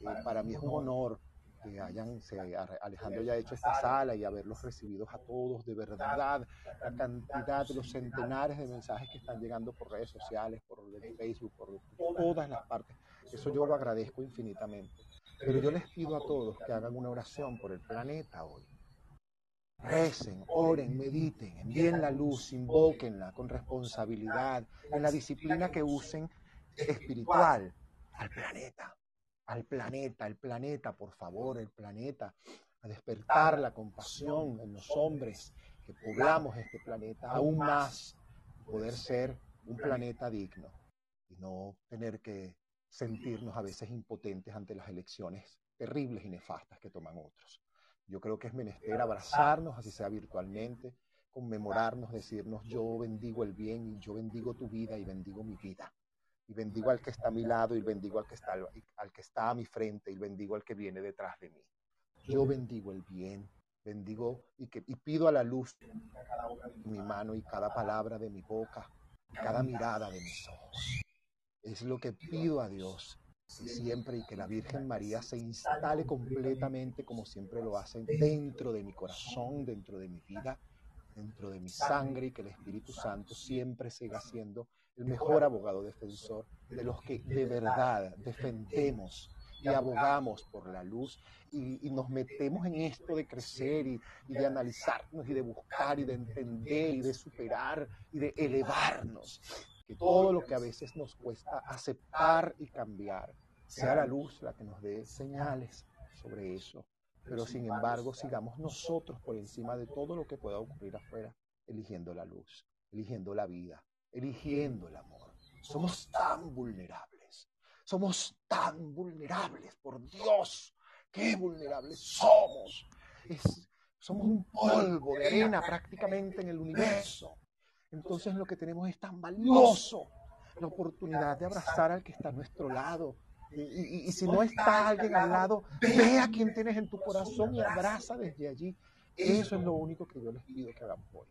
Eh, para mí es un honor que hayan, se, Alejandro haya hecho esta sala y haberlos recibido a todos, de verdad, la cantidad, los centenares de mensajes que están llegando por redes sociales, por Facebook, por todas las partes. Eso yo lo agradezco infinitamente. Pero yo les pido a todos que hagan una oración por el planeta hoy. Recen, oren, mediten, envíen la luz, invóquenla con responsabilidad, en la disciplina que usen espiritual al planeta, al planeta, el planeta, por favor, el planeta, a despertar la compasión en los hombres que poblamos este planeta aún más, poder ser un planeta digno y no tener que sentirnos a veces impotentes ante las elecciones terribles y nefastas que toman otros. Yo creo que es menester abrazarnos, así sea virtualmente, conmemorarnos, decirnos yo bendigo el bien y yo bendigo tu vida y bendigo mi vida. Y bendigo al que está a mi lado y bendigo al que está, al que está a mi frente y bendigo al que viene detrás de mí. Yo bendigo el bien, bendigo y, que, y pido a la luz mi mano y cada palabra de mi boca, cada mirada de mis ojos. Es lo que pido a Dios y siempre y que la Virgen María se instale completamente como siempre lo hace dentro de mi corazón, dentro de mi vida, dentro de mi sangre y que el Espíritu Santo siempre siga siendo el mejor abogado defensor de los que de verdad defendemos y abogamos por la luz y, nos metemos en esto de crecer y, de analizarnos y de buscar y de entender y de superar y de elevarnos. Que todo lo que a veces nos cuesta aceptar y cambiar sea la luz la que nos dé señales sobre eso. Pero sin embargo, sigamos nosotros por encima de todo lo que pueda ocurrir afuera, eligiendo la luz, eligiendo la vida, eligiendo el amor. Somos tan vulnerables, somos tan vulnerables, por Dios, qué vulnerables somos. somos un polvo de arena prácticamente en el universo. Entonces lo que tenemos es tan valioso la oportunidad de abrazar al que está a nuestro lado, y, si no está alguien al lado, ve a quien tienes en tu corazón y abraza desde allí. Eso es lo único que yo les pido que hagamos hoy.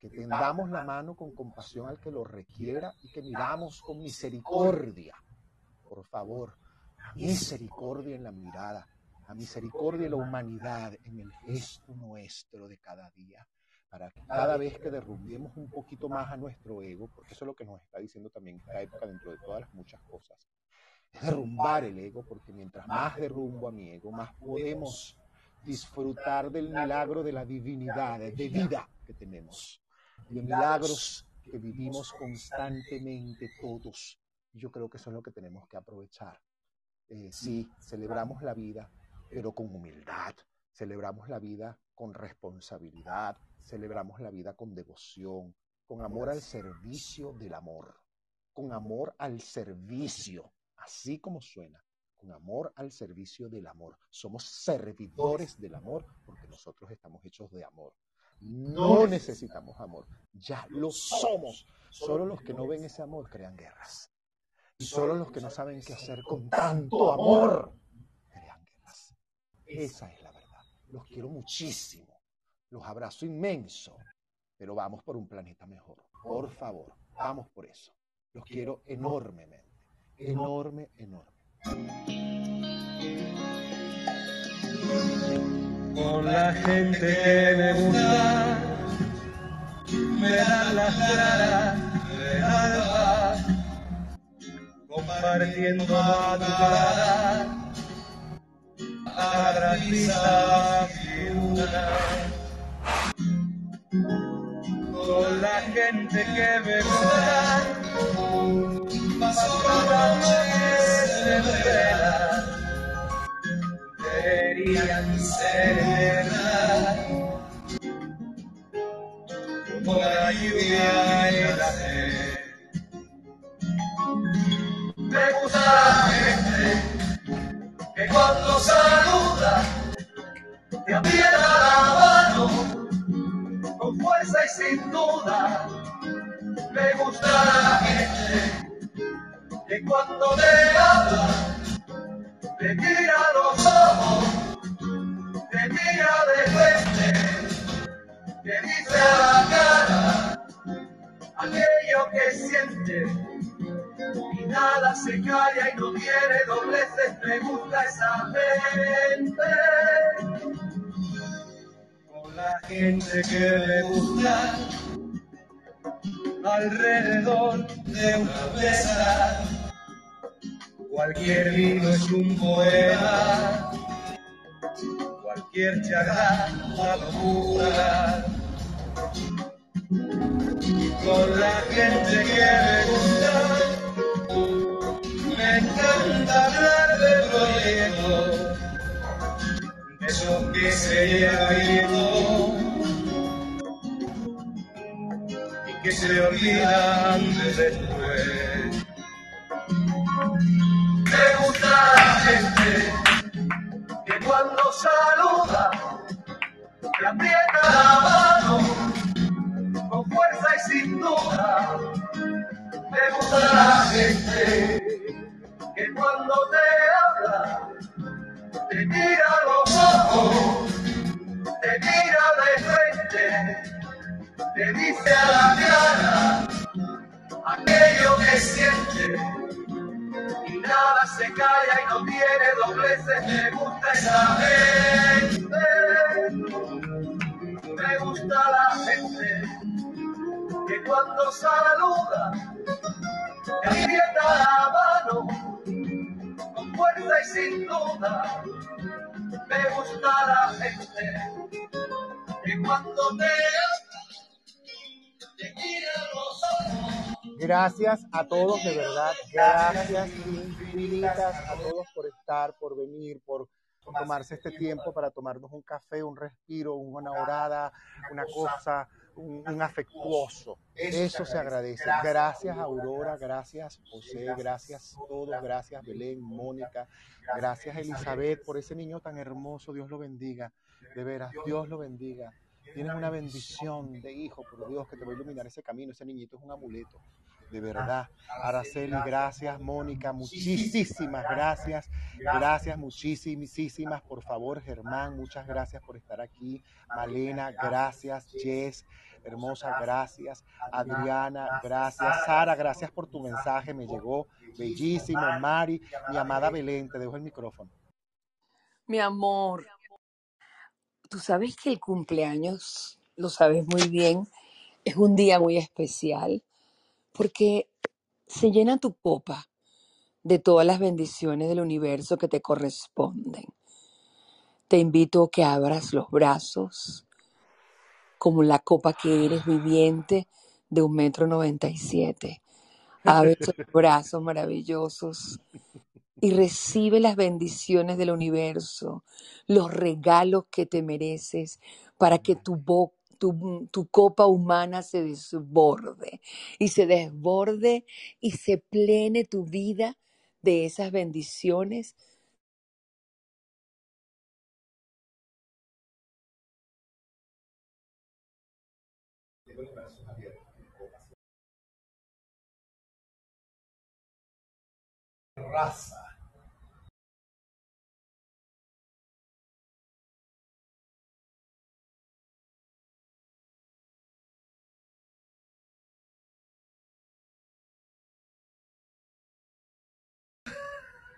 Que tendamos la mano con compasión al que lo requiera y que miramos con misericordia. Por favor, misericordia en la mirada, a misericordia en la humanidad, en el gesto nuestro de cada día para que cada vez que derrumbemos un poquito más a nuestro ego, porque eso es lo que nos está diciendo también esta época dentro de todas las muchas cosas, derrumbar el ego, porque mientras más derrumbo a mi ego, más podemos disfrutar del milagro de la divinidad, de vida que tenemos, de milagros que vivimos constantemente todos. Yo creo que eso es lo que tenemos que aprovechar. Eh, sí, celebramos la vida, pero con humildad. Celebramos la vida con responsabilidad. Celebramos la vida con devoción, con amor al servicio del amor, con amor al servicio así como suena, con amor al servicio del amor. Somos servidores del amor porque nosotros estamos hechos de amor. No necesitamos amor, ya lo somos. Solo los que no ven ese amor crean guerras. Y solo los que no saben qué hacer con tanto amor crean guerras. Esa es la verdad. Los quiero muchísimo. Los abrazo inmenso. Pero vamos por un planeta mejor. Por favor, vamos por eso. Los quiero enormemente enorme, enorme. Con la gente que me gusta, me da las caras de alba, compartiendo a tu cara, a la figura. Con la gente que me gusta, paso cada noche de vela, querían ser como la lluvia y la sed. Me gusta la gente que cuando saluda te aprieta la mano con fuerza y sin duda. Me gusta la gente que cuando te habla, te mira a los ojos, te mira de frente, te dice a la cara aquello que siente y nada se calla y no tiene dobleces, me gusta esa gente. Con la gente que me gusta alrededor de una mesa. Cualquier vino es un poema, cualquier charla una locura. Con la gente que me gusta, me encanta hablar de proyectos, de esos que se lleva viendo y que se olvidan de cuando saluda te aprieta la mano con fuerza y sin duda. Me gusta la gente que cuando te habla te mira los ojos, te mira de frente, te dice a la cara aquello que siente nada se calla y no tiene dobleces. Me gusta esa gente, me gusta la gente que cuando saluda te aprieta la mano con fuerza y sin duda. Me gusta la gente que cuando te te mira a los ojos. Gracias a todos, de verdad. Gracias infinitas a todos por estar, por venir, por tomarse este tiempo para tomarnos un café, un respiro, una orada, una cosa, un, un afectuoso. Eso se agradece. Gracias Aurora, gracias José, gracias todos, gracias Belén, Mónica, gracias Elizabeth por ese niño tan hermoso. Dios lo bendiga. De veras, Dios lo bendiga. Tienes una bendición de hijo, por Dios, que te va a iluminar ese camino. Ese niñito es un amuleto, de verdad. Araceli, gracias. Mónica, muchísimas gracias. Gracias, muchísimas. Por favor, Germán, muchas gracias por estar aquí. Malena, gracias. Jess, hermosa, gracias. Adriana, gracias. Sara, gracias por tu mensaje, me llegó bellísimo. Mari, mi amada Belén, te dejo el micrófono. Mi amor, tú sabes que el cumpleaños, lo sabes muy bien, es un día muy especial porque se llena tu copa de todas las bendiciones del universo que te corresponden. Te invito a que abras los brazos como la copa que eres viviente de un metro noventa y siete. Abre esos brazos maravillosos y recibe las bendiciones del universo, los regalos que te mereces para que tu, bo- tu, tu copa humana se desborde y se desborde y se plene tu vida de esas bendiciones.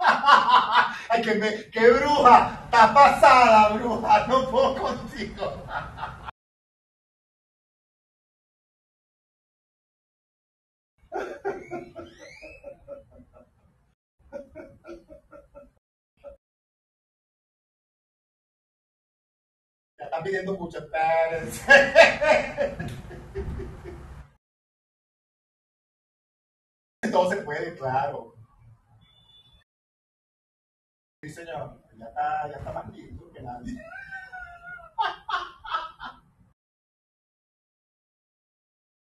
Ay, qué, me- qué bruja, está pasada, bruja, no puedo contigo. Ya están pidiendo mucho, espérense. Todo se puede, claro.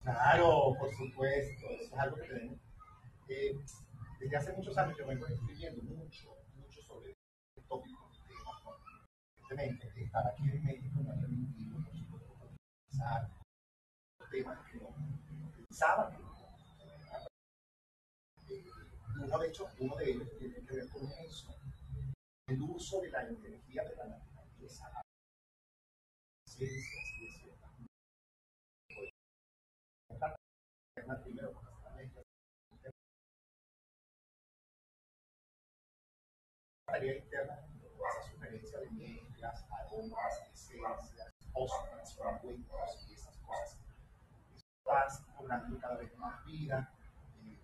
Claro, por supuesto, eso es algo que tenemos. eh, desde hace muchos años yo vengo escribiendo mucho, mucho sobre este tópico. Evidentemente, estar aquí en México no ha permitido, profundizar los temas que no pensaba que. Eh, uno de hecho, uno de ellos tiene que ver con eso. El uso de la energía de la naturaleza, las ciencias y de interna, esa sugerencia de mezclas, aromas, esencias, ostras, fragüentos y esas cosas. Estás cobrando cada vez más vida, eh,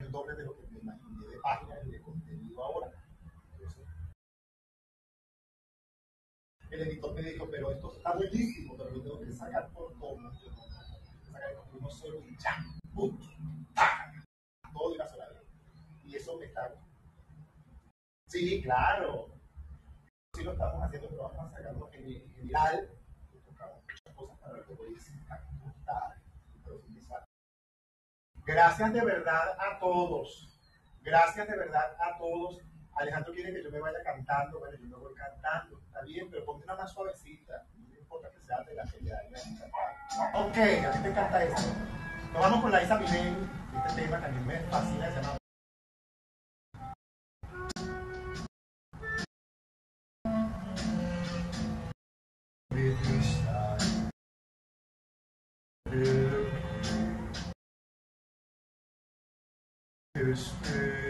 el doble de lo que me imaginé de páginas y de contenido ahora. El editor me dijo, pero esto está buenísimo, pero lo tengo que sacar por no, sacar por uno solo y ya, punto, todo de una sola vez. Y eso me está. Sí, claro. Sí lo estamos haciendo, pero vamos a sacarlo en en general. Muchas cosas para lo que voy a y profundizar. Gracias de verdad a todos. Gracias de verdad a todos. Alejandro quiere que yo me vaya cantando. Bueno, yo me voy cantando. Está bien, pero ponme una más suavecita. No importa que sea de la pelea. Ok, a ti te encanta esto. Nos vamos con la Isa Milén. Este tema que a mí me fascina. Se llama Este...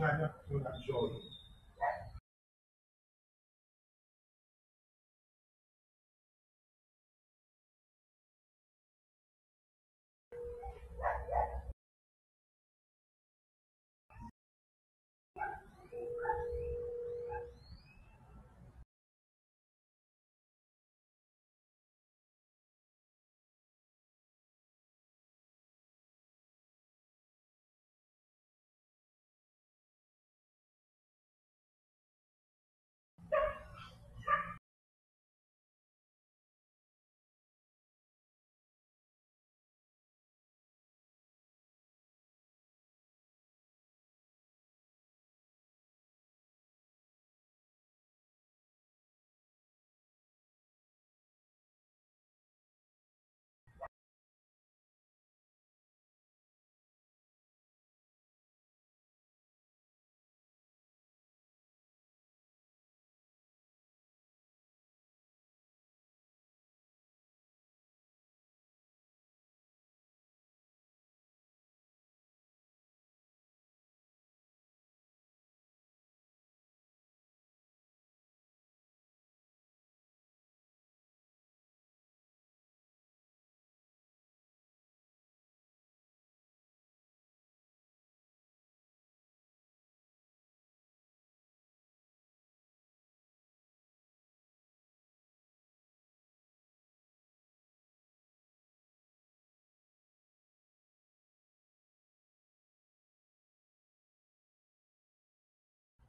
un año, un año,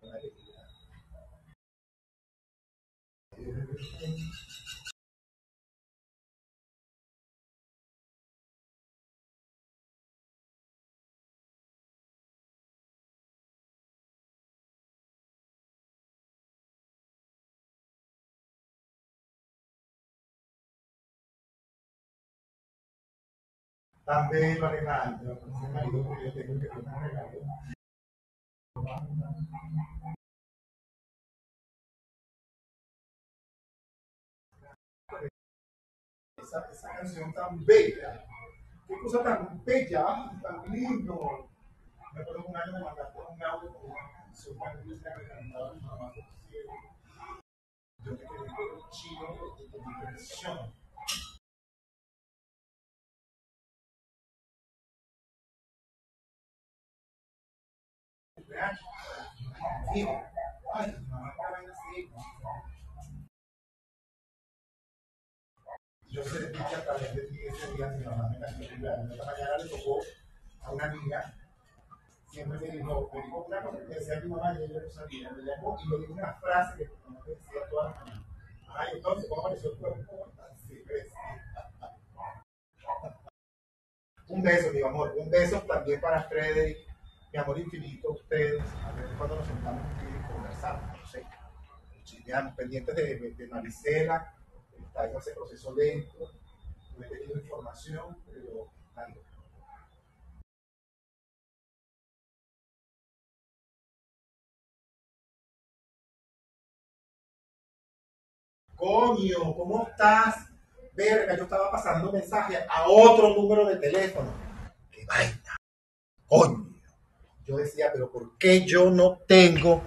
Tan bello Alejandro, Esa, esa canción tan bella, qué cosa tan bella, tan lindo. Me acuerdo un año me mandaste un audio con una canción linda que cantaba mi mamá. Yo te quedé con chino de, mi versión. Sí. Yo sentí que a través de ti ese día mi mamá me cantó el cumpleaños. Esta mañana le tocó a una amiga, siempre me dijo, me dijo una cosa que decía mi mamá y ella no sabía. Me llamó y me dijo una frase que mi mamá decía todas las mañanas. Ay, entonces, ¿cómo apareció el cuerpo? Así, ¿ves? Un beso, mi amor. Un beso también para Frederick. Mi amor infinito, ustedes. A veces cuando nos sentamos y conversamos, no sé. Chismeamos, pendientes de, de, Marisela. Está en ese proceso lento. No he tenido información, pero algo. Coño, ¿cómo estás? Verga, yo estaba pasando mensaje a otro número de teléfono. ¡Qué vaina! Coño. Yo decía, pero ¿por qué yo no tengo